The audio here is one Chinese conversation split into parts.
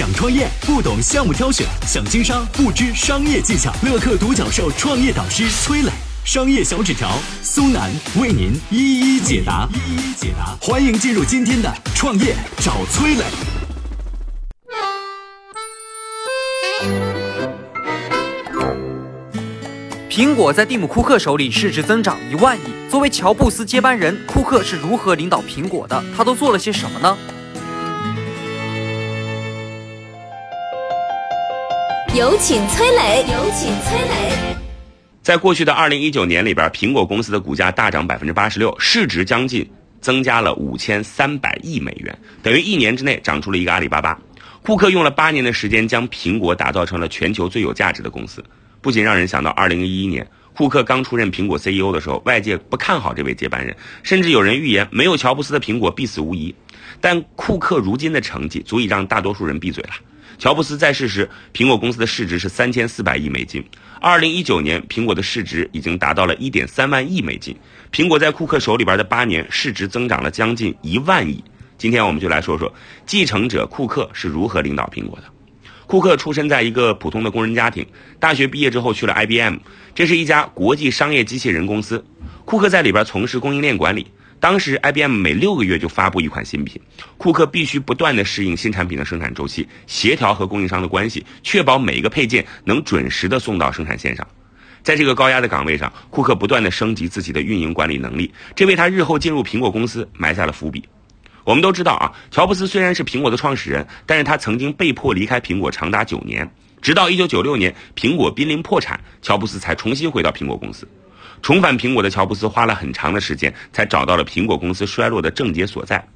想创业不懂项目挑选，想经商不知商业技巧。乐客独角兽创业导师崔磊，商业小纸条苏南为您一一解答。一一解答，欢迎进入今天的创业找崔磊。苹果在蒂姆·库克手里市值增长一万亿。作为乔布斯接班人，库克是如何领导苹果的？他都做了些什么呢？有请崔磊。有请崔磊。在过去的二零一九年里边，苹果公司的股价大涨百分之八十六，市值将近增加了五千三百亿美元，等于一年之内长出了一个阿里巴巴。库克用了八年的时间，将苹果打造成了全球最有价值的公司。不仅让人想到二零一一年库克刚出任苹果 CEO 的时候，外界不看好这位接班人，甚至有人预言没有乔布斯的苹果必死无疑。但库克如今的成绩足以让大多数人闭嘴了。乔布斯在世时，苹果公司的市值是三千四百亿美金。二零一九年，苹果的市值已经达到了一点三万亿美金。苹果在库克手里边的八年，市值增长了将近一万亿。今天我们就来说说继承者库克是如何领导苹果的。库克出生在一个普通的工人家庭，大学毕业之后去了 IBM，这是一家国际商业机器人公司。库克在里边从事供应链管理。当时 IBM 每六个月就发布一款新品，库克必须不断的适应新产品的生产周期，协调和供应商的关系，确保每一个配件能准时的送到生产线上。在这个高压的岗位上，库克不断的升级自己的运营管理能力，这为他日后进入苹果公司埋下了伏笔。我们都知道啊，乔布斯虽然是苹果的创始人，但是他曾经被迫离开苹果长达九年，直到一九九六年苹果濒临破产，乔布斯才重新回到苹果公司。重返苹果的乔布斯花了很长的时间，才找到了苹果公司衰落的症结所在。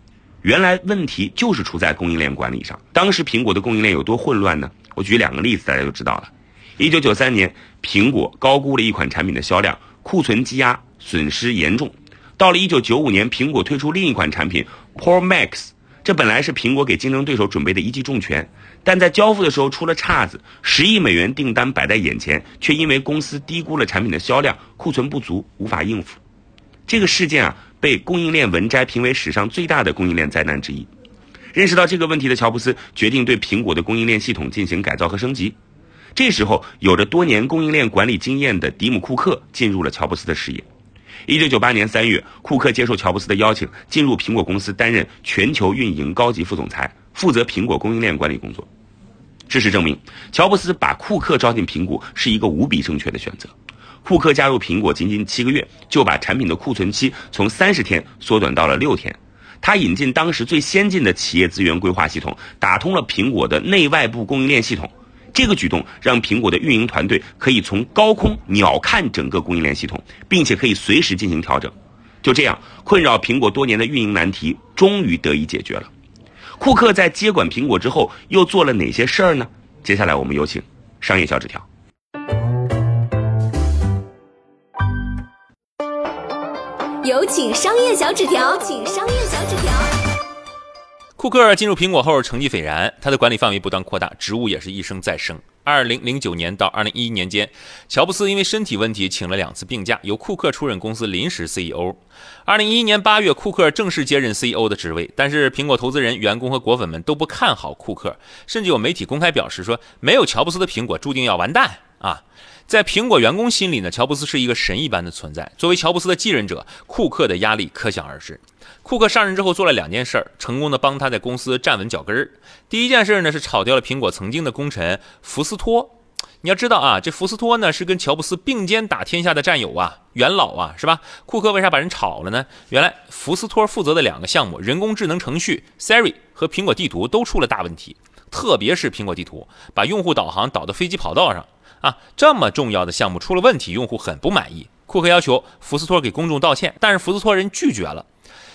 原来问题就是出在供应链管理上。当时苹果的供应链有多混乱呢？我举两个例子，大家就知道了。一九九三年，苹果高估了一款产品的销量，库存积压，损失严重。到了一九九五年，苹果推出另一款产品 Pro Max，这本来是苹果给竞争对手准备的一记重拳，但在交付的时候出了岔子，十亿美元订单摆在眼前，却因为公司低估了产品的销量，库存不足，无法应付。这个事件啊，被供应链文摘评为史上最大的供应链灾难之一。认识到这个问题的乔布斯决定对苹果的供应链系统进行改造和升级。这时候，有着多年供应链管理经验的迪姆·库克进入了乔布斯的视野。一九九八年三月，库克接受乔布斯的邀请，进入苹果公司担任全球运营高级副总裁，负责苹果供应链管理工作。事实证明，乔布斯把库克招进苹果是一个无比正确的选择。库克加入苹果仅仅七个月，就把产品的库存期从三十天缩短到了六天。他引进当时最先进的企业资源规划系统，打通了苹果的内外部供应链系统。这个举动让苹果的运营团队可以从高空鸟瞰整个供应链系统，并且可以随时进行调整。就这样，困扰苹果多年的运营难题终于得以解决了。库克在接管苹果之后又做了哪些事儿呢？接下来我们有请商业小纸条。有请商业小纸条，请商业小纸条。库克进入苹果后成绩斐然，他的管理范围不断扩大，职务也是一升再升。二零零九年到二零一一年间，乔布斯因为身体问题请了两次病假，由库克出任公司临时 CEO。二零一一年八月，库克正式接任 CEO 的职位，但是苹果投资人、员工和果粉们都不看好库克，甚至有媒体公开表示说，没有乔布斯的苹果注定要完蛋啊！在苹果员工心里呢，乔布斯是一个神一般的存在。作为乔布斯的继任者，库克的压力可想而知。库克上任之后做了两件事儿，成功的帮他在公司站稳脚跟儿。第一件事呢是炒掉了苹果曾经的功臣福斯托。你要知道啊，这福斯托呢是跟乔布斯并肩打天下的战友啊，元老啊，是吧？库克为啥把人炒了呢？原来福斯托负责的两个项目，人工智能程序 Siri 和苹果地图都出了大问题，特别是苹果地图把用户导航导到飞机跑道上啊，这么重要的项目出了问题，用户很不满意。库克要求福斯托给公众道歉，但是福斯托人拒绝了。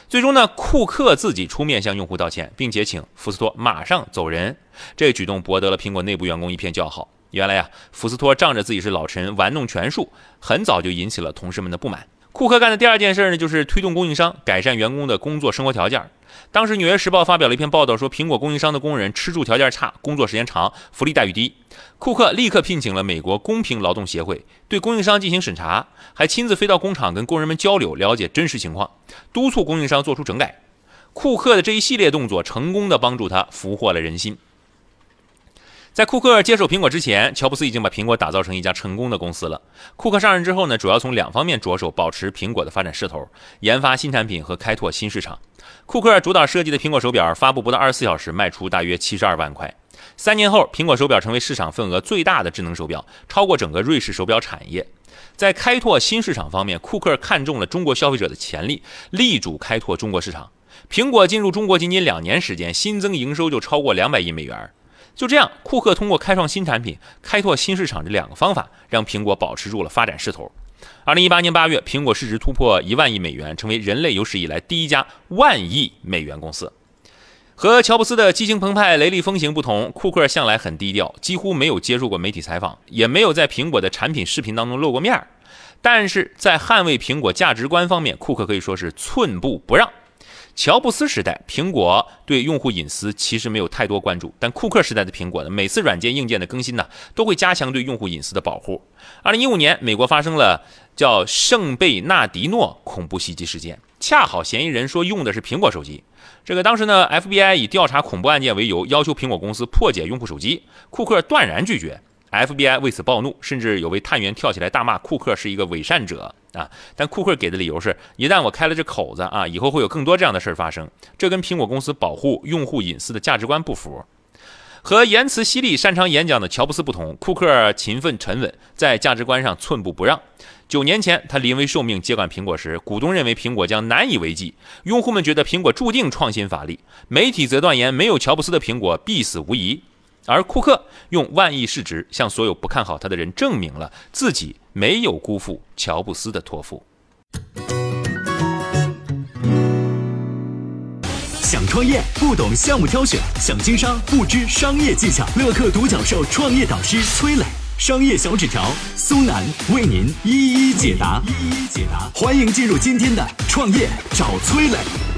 最终呢，库克自己出面向用户道歉，并且请福斯托马上走人。这举动博得了苹果内部员工一片叫好。原来呀，福斯托仗着自己是老臣，玩弄权术，很早就引起了同事们的不满。库克干的第二件事呢，就是推动供应商改善员工的工作生活条件。当时《纽约时报》发表了一篇报道，说苹果供应商的工人吃住条件差，工作时间长，福利待遇低。库克立刻聘请了美国公平劳动协会，对供应商进行审查，还亲自飞到工厂跟工人们交流，了解真实情况，督促供应商做出整改。库克的这一系列动作，成功的帮助他俘获了人心。在库克接手苹果之前，乔布斯已经把苹果打造成一家成功的公司了。库克上任之后呢，主要从两方面着手保持苹果的发展势头：研发新产品和开拓新市场。库克主导设计的苹果手表发布不到二十四小时，卖出大约七十二万块。三年后，苹果手表成为市场份额最大的智能手表，超过整个瑞士手表产业。在开拓新市场方面，库克看中了中国消费者的潜力，力主开拓中国市场。苹果进入中国仅仅两年时间，新增营收就超过两百亿美元。就这样，库克通过开创新产品、开拓新市场这两个方法，让苹果保持住了发展势头。二零一八年八月，苹果市值突破一万亿美元，成为人类有史以来第一家万亿美元公司。和乔布斯的激情澎湃、雷厉风行不同，库克向来很低调，几乎没有接受过媒体采访，也没有在苹果的产品视频当中露过面儿。但是在捍卫苹果价值观方面，库克可以说是寸步不让。乔布斯时代，苹果对用户隐私其实没有太多关注，但库克时代的苹果呢，每次软件硬件的更新呢，都会加强对用户隐私的保护。二零一五年，美国发生了叫圣贝纳迪诺恐怖袭击事件，恰好嫌疑人说用的是苹果手机。这个当时呢，FBI 以调查恐怖案件为由，要求苹果公司破解用户手机，库克断然拒绝。FBI 为此暴怒，甚至有位探员跳起来大骂库克是一个伪善者啊！但库克给的理由是：一旦我开了这口子啊，以后会有更多这样的事儿发生。这跟苹果公司保护用户隐私的价值观不符。和言辞犀利、擅长演讲的乔布斯不同，库克勤奋沉稳，在价值观上寸步不让。九年前他临危受命接管苹果时，股东认为苹果将难以为继，用户们觉得苹果注定创新乏力，媒体则断言没有乔布斯的苹果必死无疑。而库克用万亿市值向所有不看好他的人证明了自己没有辜负乔布斯的托付。想创业不懂项目挑选，想经商不知商业技巧。乐客独角兽创业导师崔磊，商业小纸条苏南为您一一解答。一一解答，欢迎进入今天的创业找崔磊。